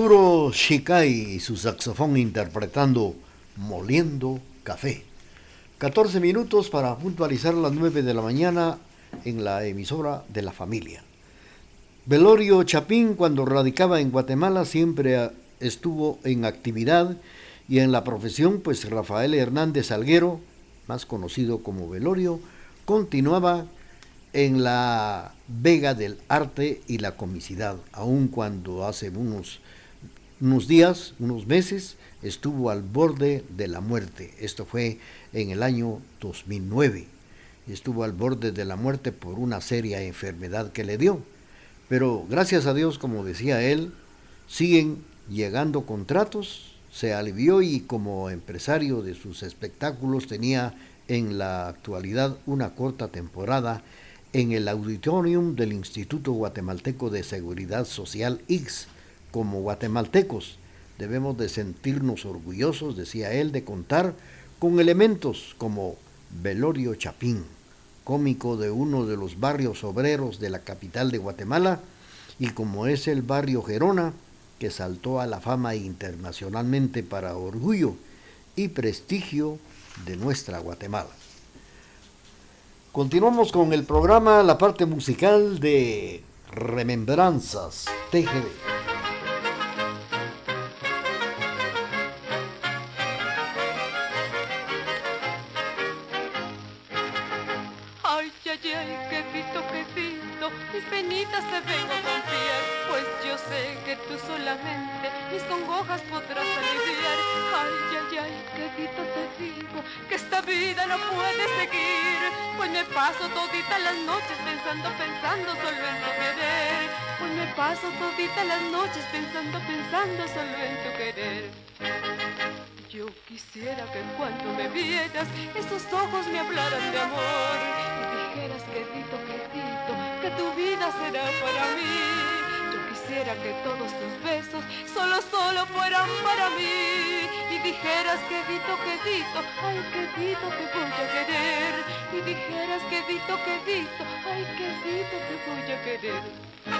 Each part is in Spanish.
Arturo Shikai y su saxofón interpretando Moliendo Café. 14 minutos para puntualizar las 9 de la mañana en la emisora de la familia. Velorio Chapín, cuando radicaba en Guatemala, siempre estuvo en actividad y en la profesión, pues Rafael Hernández Alguero, más conocido como Velorio, continuaba en la vega del arte y la comicidad, aun cuando hace unos unos días, unos meses, estuvo al borde de la muerte. Esto fue en el año 2009. Estuvo al borde de la muerte por una seria enfermedad que le dio. Pero gracias a Dios, como decía él, siguen llegando contratos, se alivió y como empresario de sus espectáculos tenía en la actualidad una corta temporada en el auditorium del Instituto Guatemalteco de Seguridad Social X como guatemaltecos debemos de sentirnos orgullosos, decía él, de contar con elementos como Velorio Chapín, cómico de uno de los barrios obreros de la capital de Guatemala, y como es el barrio Gerona, que saltó a la fama internacionalmente para orgullo y prestigio de nuestra Guatemala. Continuamos con el programa, la parte musical de Remembranzas TGD. Noches pensando, solo en tu querer. Yo quisiera que cuando me vieras esos ojos me hablaran de amor y dijeras quedito, quedito, que tu vida será para mí quisiera que todos tus besos solo, solo fueran para mí. Y dijeras quedito, quedito, ay quedito te voy a querer. Y dijeras quedito, quedito, ay quedito te voy a querer.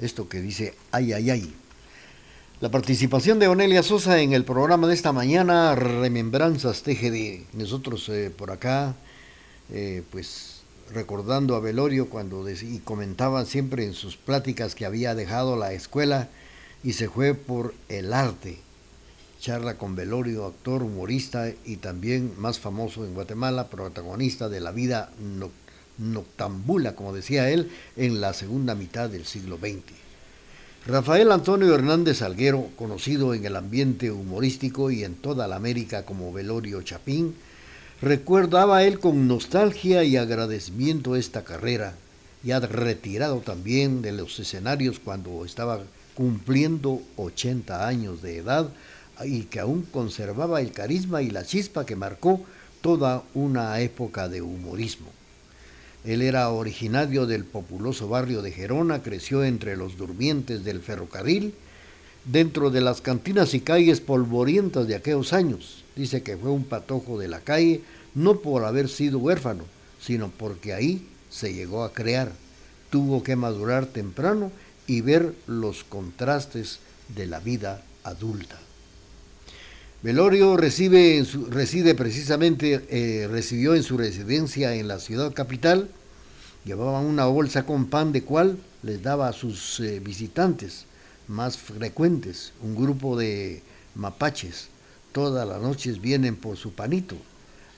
esto que dice ay, ay, ay. La participación de Onelia Sosa en el programa de esta mañana, Remembranzas TGD. Nosotros eh, por acá, eh, pues recordando a Velorio cuando y comentaba siempre en sus pláticas que había dejado la escuela y se fue por el arte. Charla con Velorio, actor, humorista y también más famoso en Guatemala, protagonista de la vida noctambula, como decía él, en la segunda mitad del siglo XX. Rafael Antonio Hernández Alguero, conocido en el ambiente humorístico y en toda la América como Velorio Chapín, recordaba él con nostalgia y agradecimiento esta carrera, y ha retirado también de los escenarios cuando estaba cumpliendo 80 años de edad y que aún conservaba el carisma y la chispa que marcó toda una época de humorismo. Él era originario del populoso barrio de Gerona, creció entre los durmientes del ferrocarril, dentro de las cantinas y calles polvorientas de aquellos años. Dice que fue un patojo de la calle, no por haber sido huérfano, sino porque ahí se llegó a crear. Tuvo que madurar temprano y ver los contrastes de la vida adulta. Velorio recibe reside precisamente, eh, recibió en su residencia en la ciudad capital, llevaba una bolsa con pan de cual les daba a sus eh, visitantes más frecuentes, un grupo de mapaches, todas las noches vienen por su panito.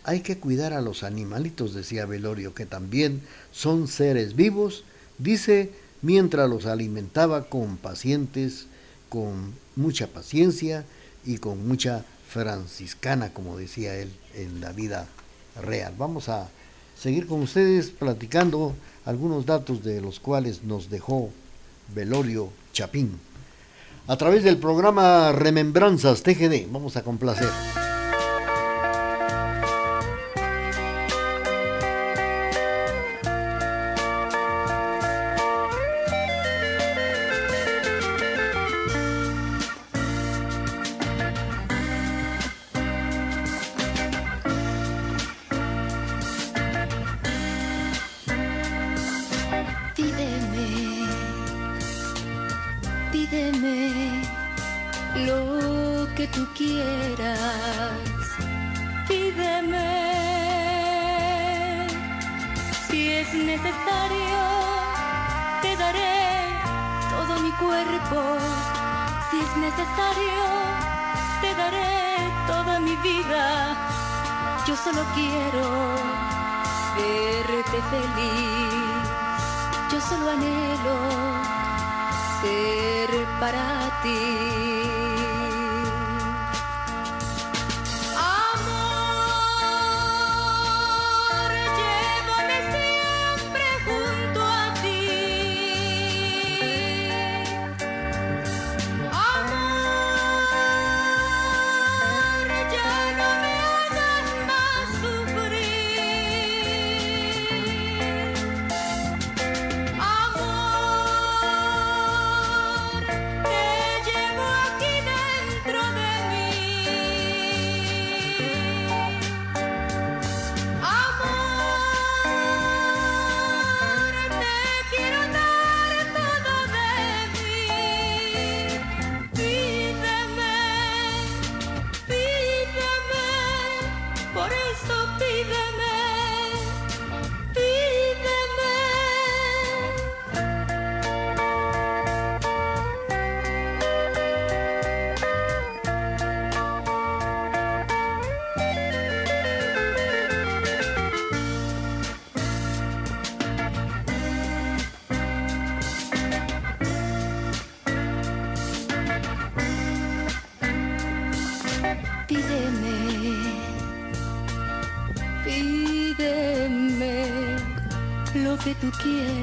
Hay que cuidar a los animalitos, decía Velorio, que también son seres vivos, dice mientras los alimentaba con pacientes, con mucha paciencia y con mucha franciscana, como decía él, en la vida real. Vamos a seguir con ustedes platicando algunos datos de los cuales nos dejó Velorio Chapín. A través del programa Remembranzas TGD, vamos a complacer.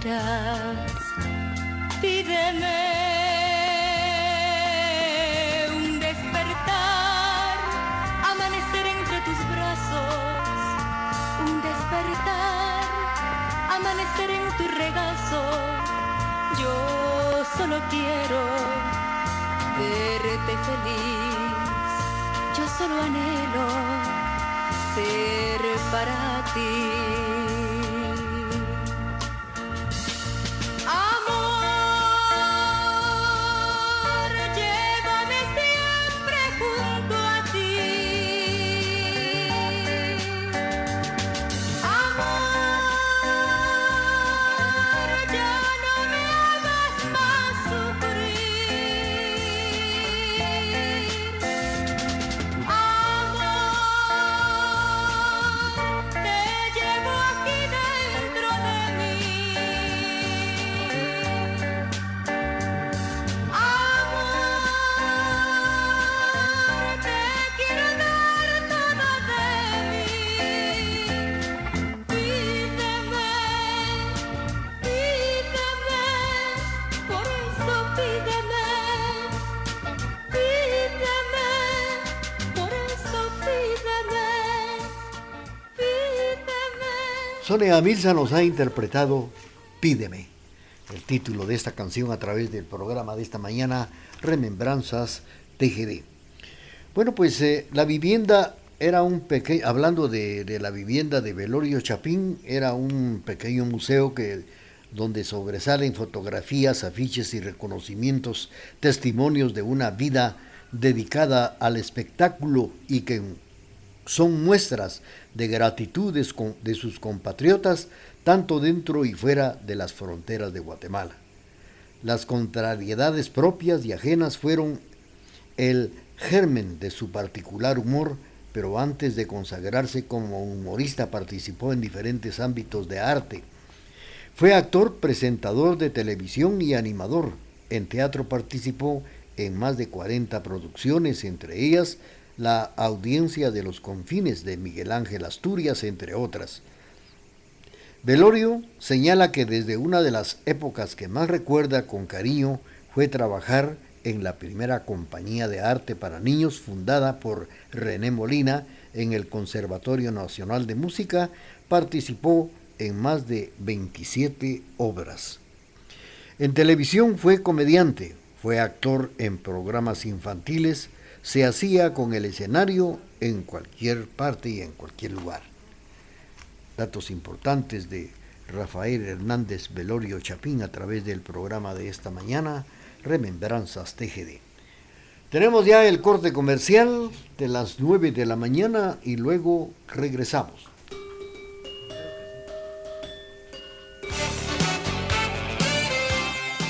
será. Sonia Milza nos ha interpretado Pídeme, el título de esta canción a través del programa de esta mañana, Remembranzas TGD. Bueno, pues eh, la vivienda era un pequeño, hablando de, la vivienda de Velorio Chapín, era un pequeño museo que donde sobresalen fotografías, afiches y reconocimientos, testimonios de una vida dedicada al espectáculo y que son muestras de gratitudes de sus compatriotas, tanto dentro y fuera de las fronteras de Guatemala. Las contrariedades propias y ajenas fueron el germen de su particular humor, pero antes de consagrarse como humorista participó en diferentes ámbitos de arte. Fue actor, presentador de televisión y animador. En teatro participó en más de 40 producciones, entre ellas la audiencia de los confines de Miguel Ángel Asturias, entre otras. Velorio señala que desde una de las épocas que más recuerda con cariño fue trabajar en la primera compañía de arte para niños fundada por René Molina en el Conservatorio Nacional de Música, participó en más de 27 obras. En televisión fue comediante, fue actor en programas infantiles, se hacía con el escenario en cualquier parte y en cualquier lugar. Datos importantes de Rafael Hernández Velorio Chapín a través del programa de esta mañana, Remembranzas TGD. Tenemos ya el corte comercial de las 9 de la mañana y luego regresamos.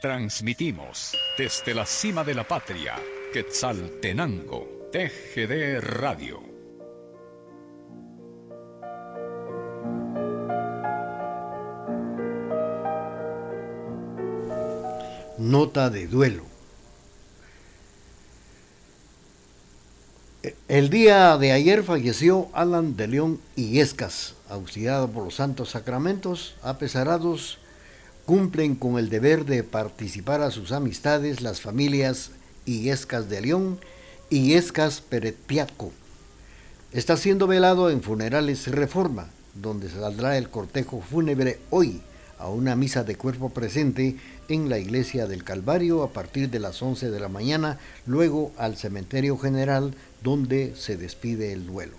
Transmitimos desde la cima de la patria, Quetzaltenango, TGD Radio. Nota de duelo. El día de ayer falleció Alan de León Illescas, auxiliado por los santos sacramentos, apesarados cumplen con el deber de participar a sus amistades las familias Illescas de León y Illescas Peretiaco. Está siendo velado en Funerales Reforma, donde saldrá el cortejo fúnebre hoy a una misa de cuerpo presente en la iglesia del Calvario a partir de las 11 de la mañana, luego al cementerio general donde se despide el duelo.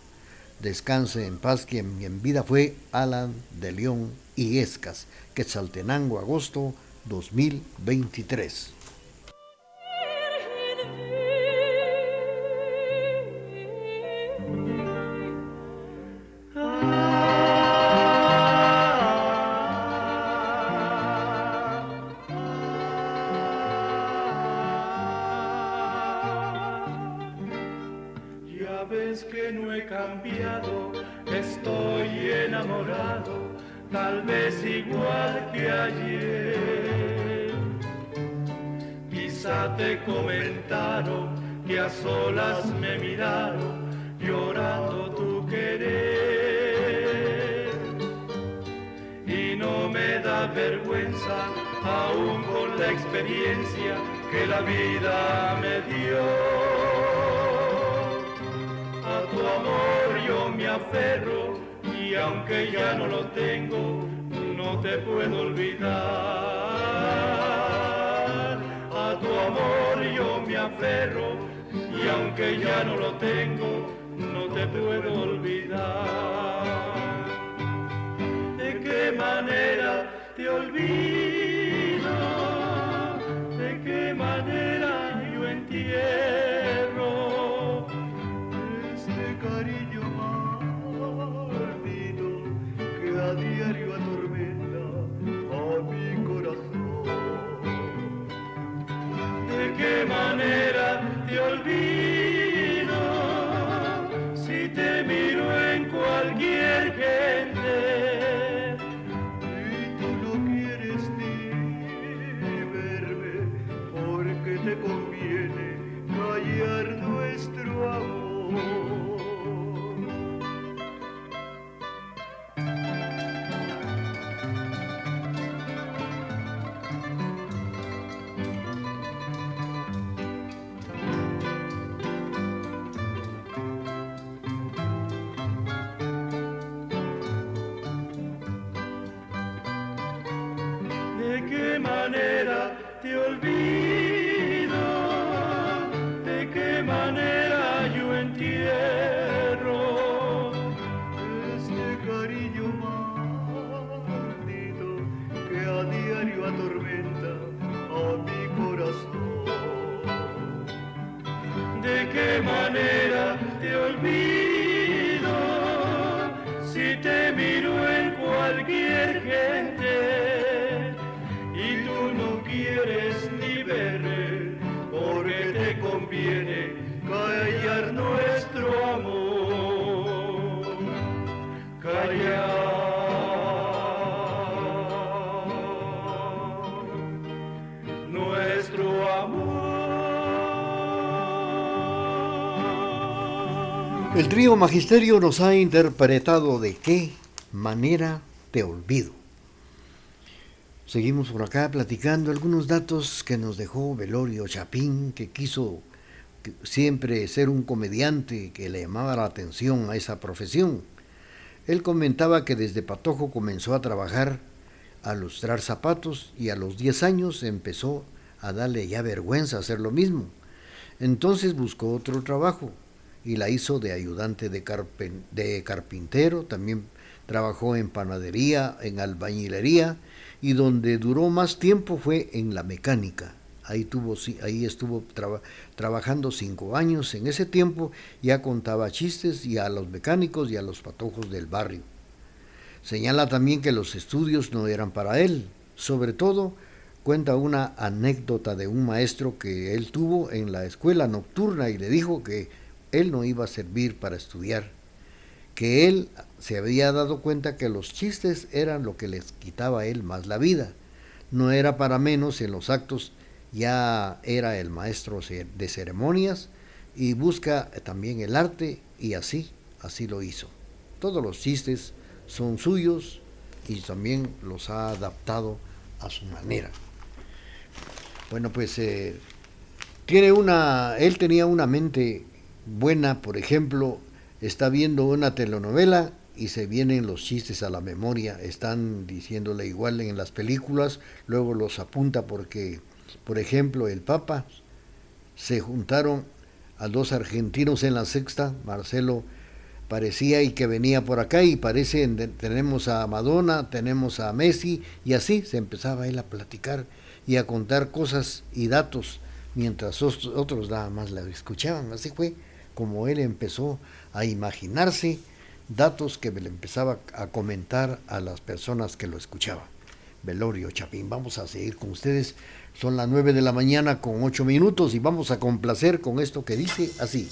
Descanse en paz quien en vida fue Alan de León y Escas, Quetzaltenango, agosto 2023. Cariño ardido conviene callar nuestro amor. Callar nuestro amor. El trío Magisterio nos ha interpretado de qué manera te olvido. Seguimos por acá platicando algunos datos que nos dejó Velorio Chapín, que quiso siempre ser un comediante que le llamaba la atención a esa profesión. Él comentaba que desde Patojo comenzó a trabajar a lustrar zapatos y a los 10 años empezó a darle ya vergüenza hacer lo mismo. Entonces buscó otro trabajo y la hizo de ayudante de carpintero, también trabajó en panadería, en albañilería y donde duró más tiempo fue en la mecánica. Ahí, tuvo, ahí estuvo traba- trabajando cinco años. En ese tiempo ya contaba chistes y a los mecánicos y a los patojos del barrio. Señala también que los estudios no eran para él. Sobre todo, cuenta una anécdota de un maestro que él tuvo en la escuela nocturna y le dijo que él no iba a servir para estudiar, que él se había dado cuenta que los chistes eran lo que les quitaba a él más la vida. No era para menos en los actos, ya era el maestro de ceremonias y busca también el arte y así, así lo hizo. Todos los chistes son suyos y también los ha adaptado a su manera. Bueno, pues eh, tiene una, él tenía una mente buena, por ejemplo, está viendo una telenovela y se vienen los chistes a la memoria, están diciéndole igual en las películas, luego los apunta porque, por ejemplo, el Papa se juntaron a dos argentinos en la sexta, Marcelo parecía y que venía por acá y parece en- tenemos a Madonna, tenemos a Messi y así se empezaba él a platicar y a contar cosas y datos mientras os- otros nada más la escuchaban. Así fue como él empezó a imaginarse datos que le empezaba a comentar a las personas que lo escuchaban. Velorio Chapín, vamos a seguir con ustedes. Son las 9 de la mañana con 8 minutos y vamos a complacer con esto que dice así.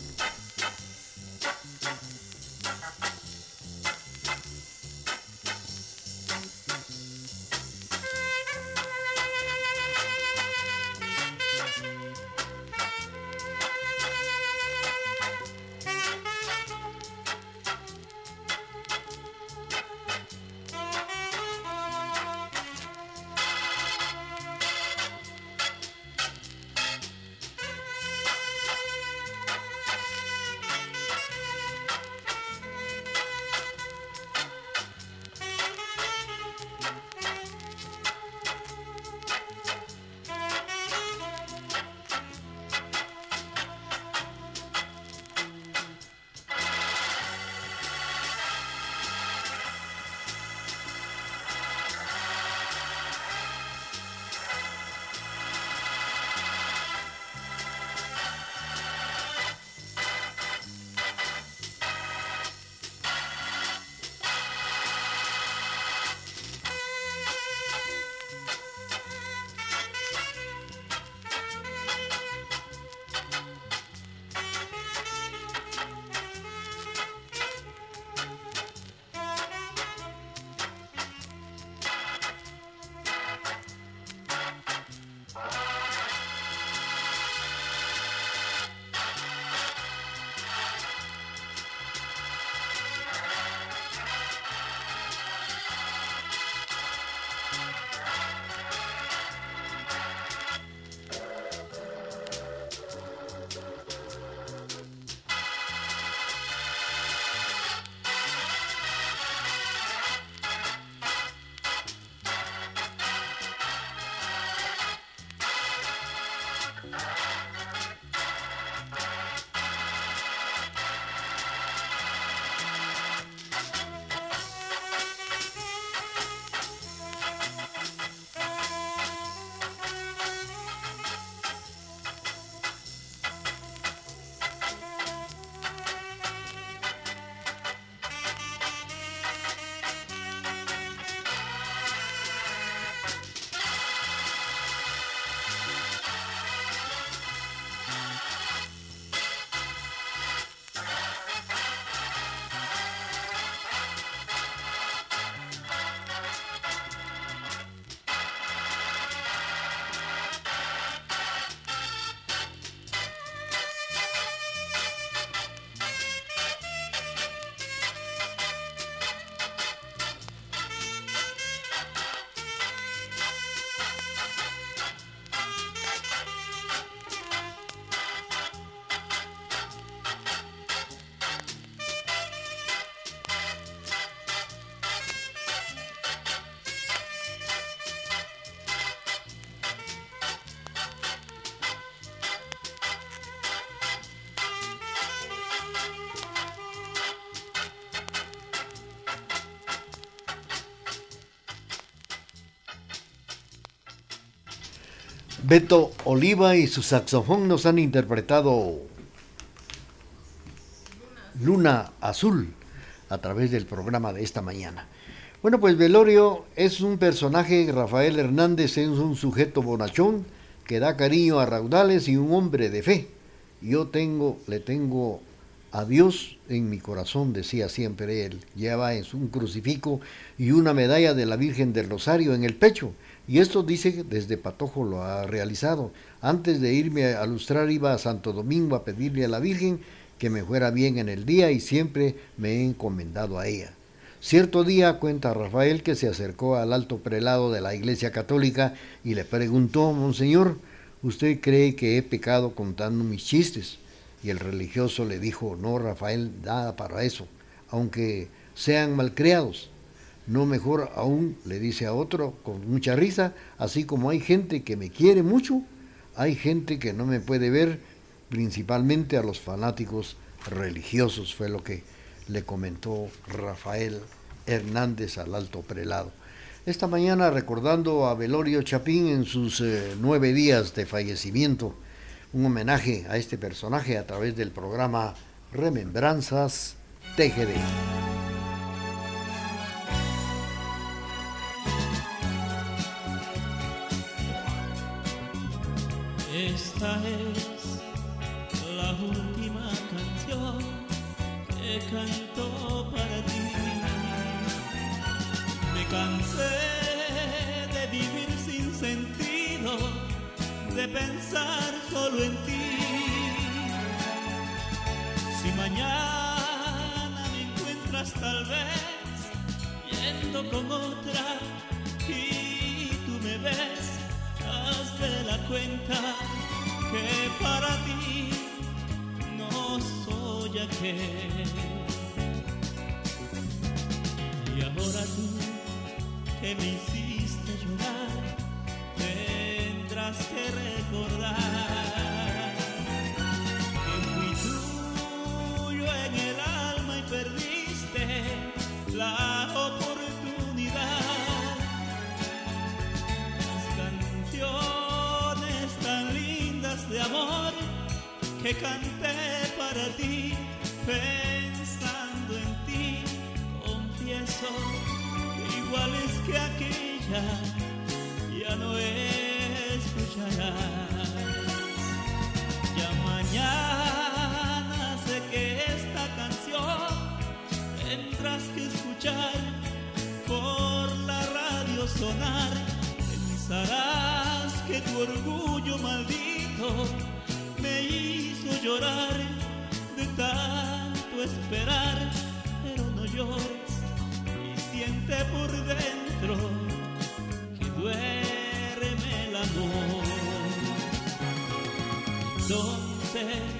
Beto Oliva y su saxofón nos han interpretado Luna Azul a través del programa de esta mañana. Bueno, pues Velorio es un personaje, Rafael Hernández es un sujeto bonachón que da cariño a raudales y un hombre de fe. Yo tengo, le tengo a Dios en mi corazón, decía siempre él. Lleva un crucifijo y una medalla de la Virgen del Rosario en el pecho. Y esto dice desde Patojo lo ha realizado. Antes de irme a lustrar iba a Santo Domingo a pedirle a la Virgen que me fuera bien en el día y siempre me he encomendado a ella. Cierto día cuenta Rafael que se acercó al alto prelado de la Iglesia Católica y le preguntó, Monseñor, ¿usted cree que he pecado contando mis chistes? Y el religioso le dijo, no, Rafael, nada para eso, aunque sean malcriados. No mejor aún, le dice a otro con mucha risa, así como hay gente que me quiere mucho, hay gente que no me puede ver, principalmente a los fanáticos religiosos, fue lo que le comentó Rafael Hernández al alto prelado. Esta mañana recordando a Velorio Chapín en sus eh, nueve días de fallecimiento, un homenaje a este personaje a través del programa Remembranzas TGD. Esta es la última canción que canto para ti. Me cansé de vivir sin sentido, de pensar solo en ti. Si mañana me encuentras tal vez yendo con otra y tú me ves, haz de la cuenta que para ti no soy aquel. Y ahora tú que me hiciste llorar, tendrás que recordar que canté para ti, pensando en ti, confieso, iguales que aquella, ya no escucharás. Ya mañana sé que esta canción tendrás que escuchar por la radio sonar. Pensarás que tu orgullo llorar de tanto esperar, pero no llores y siente por dentro que duerme el amor. ¿Dónde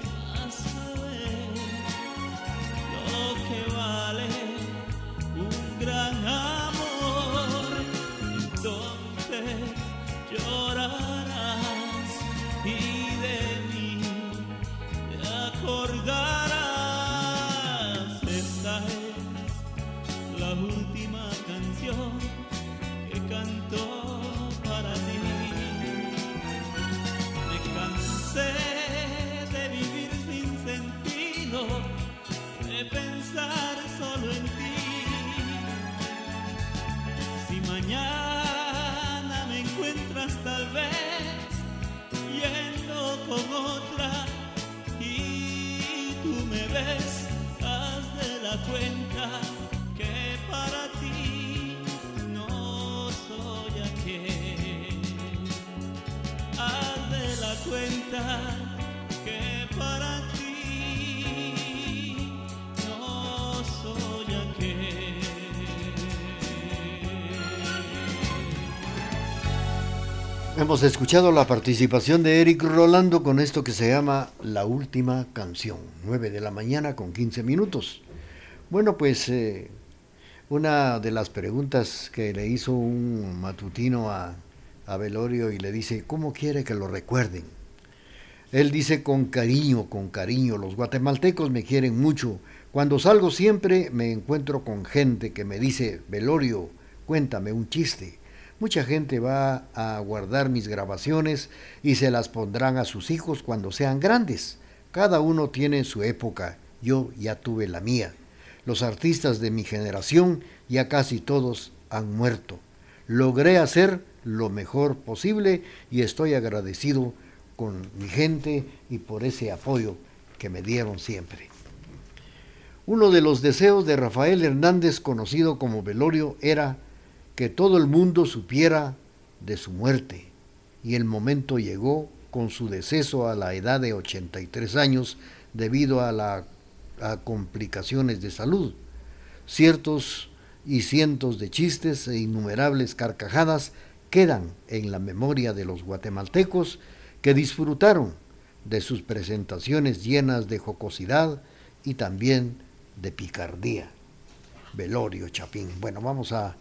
Hemos escuchado la participación de Eric Rolando con esto que se llama La Última Canción, 9 de la mañana con 15 minutos. Bueno, pues eh, una de las preguntas que le hizo un matutino a, a y le dice, ¿cómo quiere que lo recuerden? Él dice con cariño, con cariño, los guatemaltecos me quieren mucho. Cuando salgo siempre me encuentro con gente que me dice, Velorio, cuéntame un chiste. Mucha gente va a guardar mis grabaciones y se las pondrán a sus hijos cuando sean grandes. Cada uno tiene su época, yo ya tuve la mía. Los artistas de mi generación ya casi todos han muerto. Logré hacer lo mejor posible y estoy agradecido con mi gente y por ese apoyo que me dieron siempre. Uno de los deseos de Rafael Hernández, conocido como Velorio, era que todo el mundo supiera de su muerte, y el momento llegó con su deceso a la edad de 83 años debido a, las complicaciones de salud. Ciertos y cientos de chistes e innumerables carcajadas quedan en la memoria de los guatemaltecos que disfrutaron de sus presentaciones llenas de jocosidad y también de picardía. Velorio Chapín. Bueno, vamos a,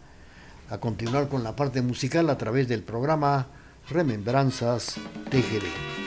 a continuar con la parte musical a través del programa Remembranzas TGD.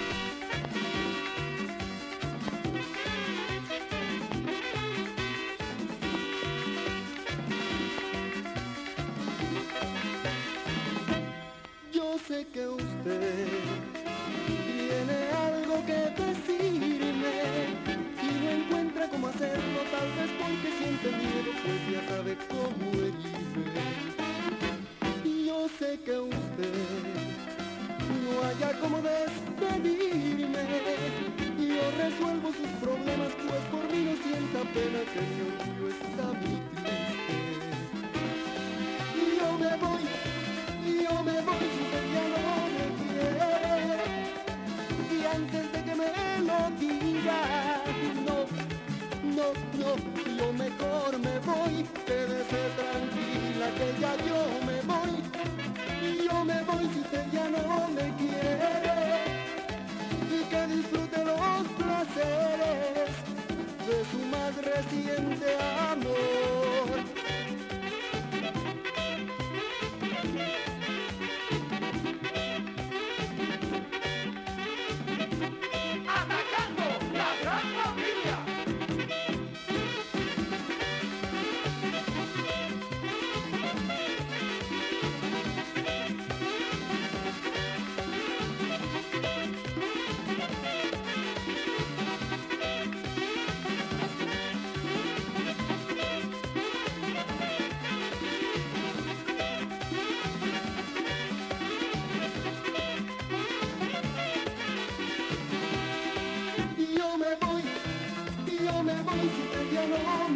愛してよ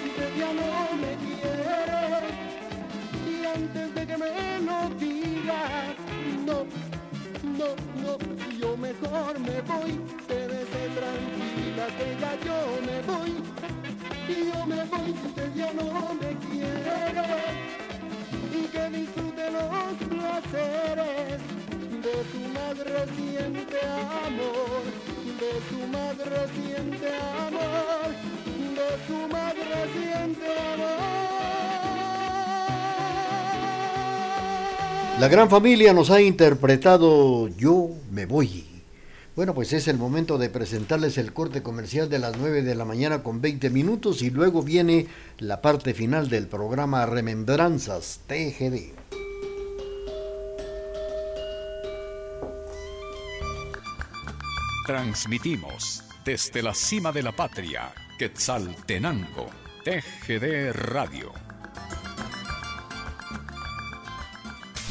si te ya no me quieres. Y antes de que me lo digas, no, no, no, yo mejor me voy. Te tranquila que ya yo La gran familia nos ha interpretado Yo me voy. Bueno, pues es el momento de presentarles el corte comercial de las 9 de la mañana con 20 minutos y luego viene la parte final del programa Remembranzas TGD. Transmitimos desde la cima de la patria, Quetzaltenango, TGD Radio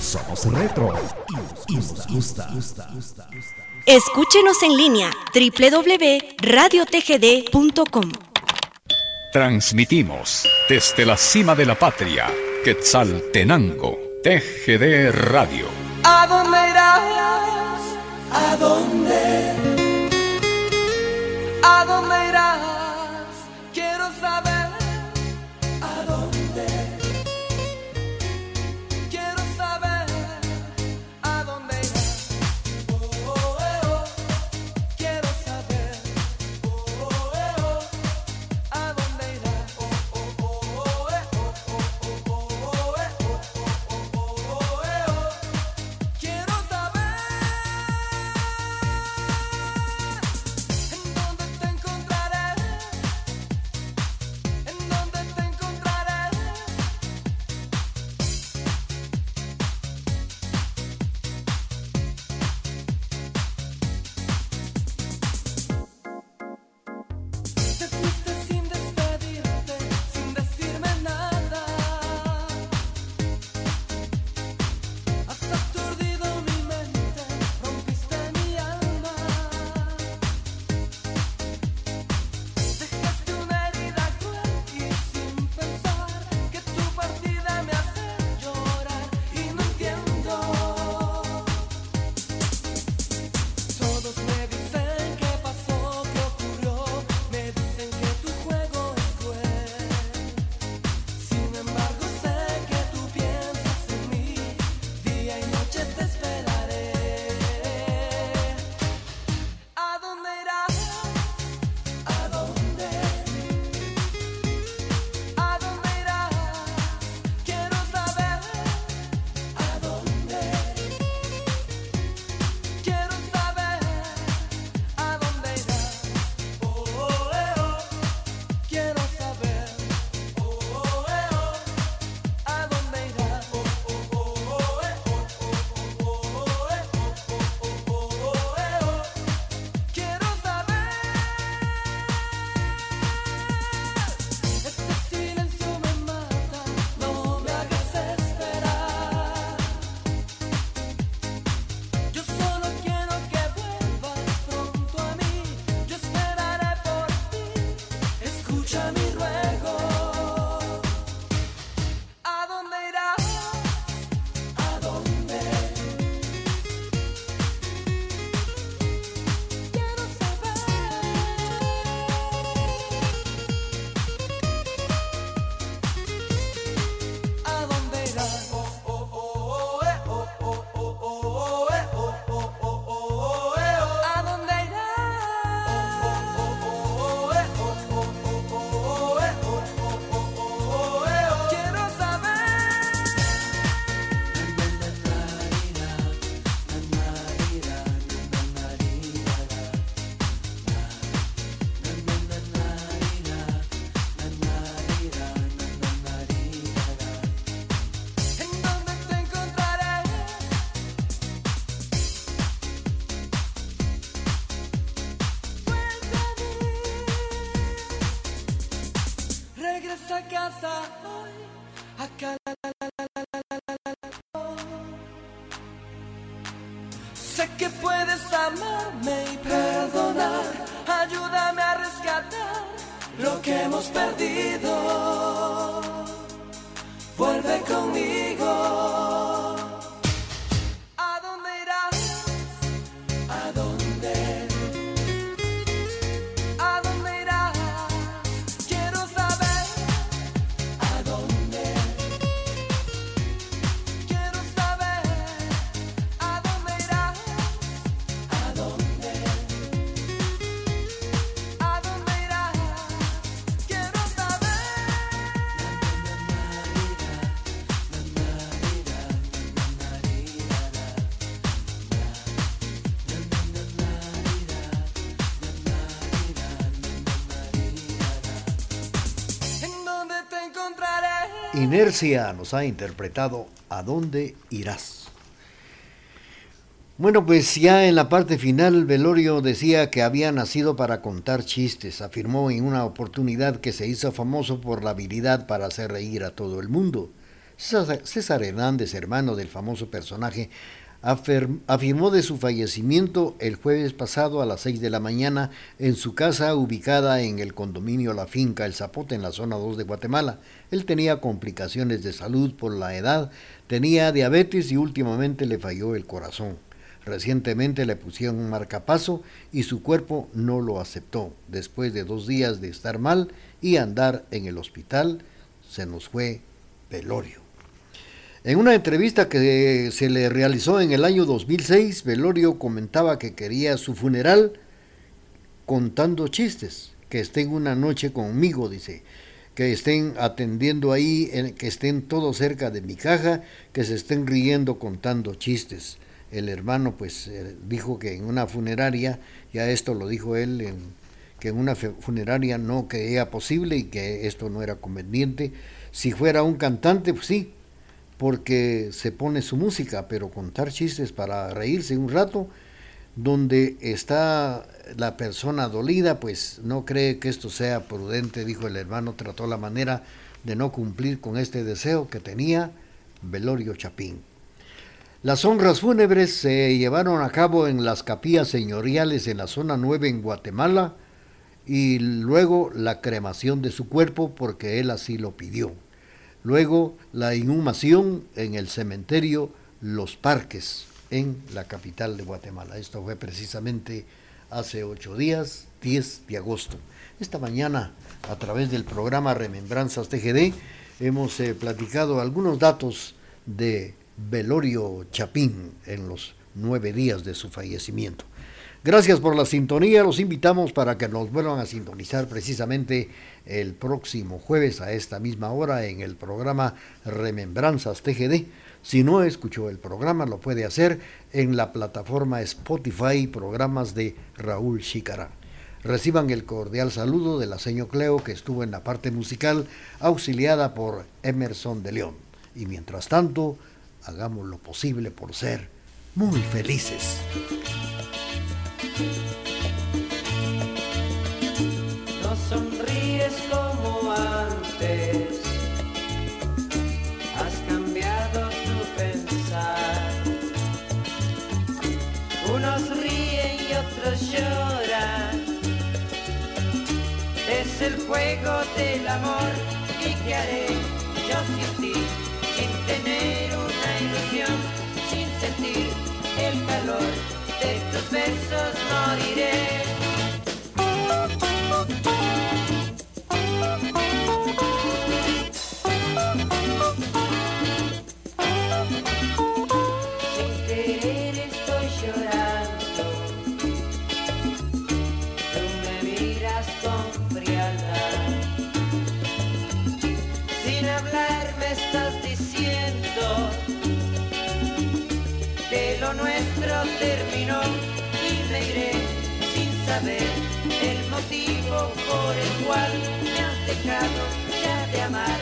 somos retro y nos gusta. Escúchenos en línea www.radiotgd.com. Transmitimos desde la cima de la patria, Quetzaltenango, TGD Radio. ¿A dónde irás? ¿A dónde? ¿A dónde casa. Inercia nos ha interpretado ¿A dónde irás? Bueno, pues ya en la parte final, Velorio decía que había nacido para contar chistes. Afirmó en una oportunidad que se hizo famoso por la habilidad para hacer reír a todo el mundo. César Hernández, hermano del famoso personaje, afirmó de su fallecimiento el jueves pasado a las 6 de la mañana en su casa ubicada en el condominio La Finca El Zapote en la zona 2 de Guatemala. Él tenía complicaciones de salud por la edad, tenía diabetes y últimamente le falló el corazón. Recientemente le pusieron un marcapaso y su cuerpo no lo aceptó. Después de dos días de estar mal y andar en el hospital, se nos fue Velorio. En una entrevista que se le realizó en el año 2006, Velorio comentaba que quería su funeral contando chistes, que estén una noche conmigo, dice, que estén atendiendo ahí, que estén todos cerca de mi caja, que se estén riendo contando chistes. El hermano pues eh, dijo que en una funeraria, ya esto lo dijo él, que en una funeraria no creía posible y que esto no era conveniente. Si fuera un cantante, pues sí, porque se pone su música, pero contar chistes para reírse un rato, donde está la persona dolida, pues no cree que esto sea prudente, dijo el hermano, trató la manera de no cumplir con este deseo que tenía Velorio Chapín. Las honras fúnebres se llevaron a cabo en las capillas señoriales en la zona 9 en Guatemala y luego la cremación de su cuerpo porque él así lo pidió. Luego la inhumación en el cementerio Los Parques, en la capital de Guatemala. Esto fue precisamente hace ocho días, 10 de agosto. Esta mañana, a través del programa Remembranzas TGD, hemos eh, platicado algunos datos de Velorio Chapín en los nueve días de su fallecimiento. Gracias por la sintonía. Los invitamos para que nos vuelvan a sintonizar precisamente el próximo jueves a esta misma hora en el programa Remembranzas TGD. Si no escuchó el programa, lo puede hacer en la plataforma Spotify Programas de Raúl Chicará. Reciban el cordial saludo de la señor Cleo que estuvo en la parte musical auxiliada por Emerson de León. Y mientras tanto, hagamos lo posible por ser muy felices. Del amor. Por el cual me has dejado ya de amar,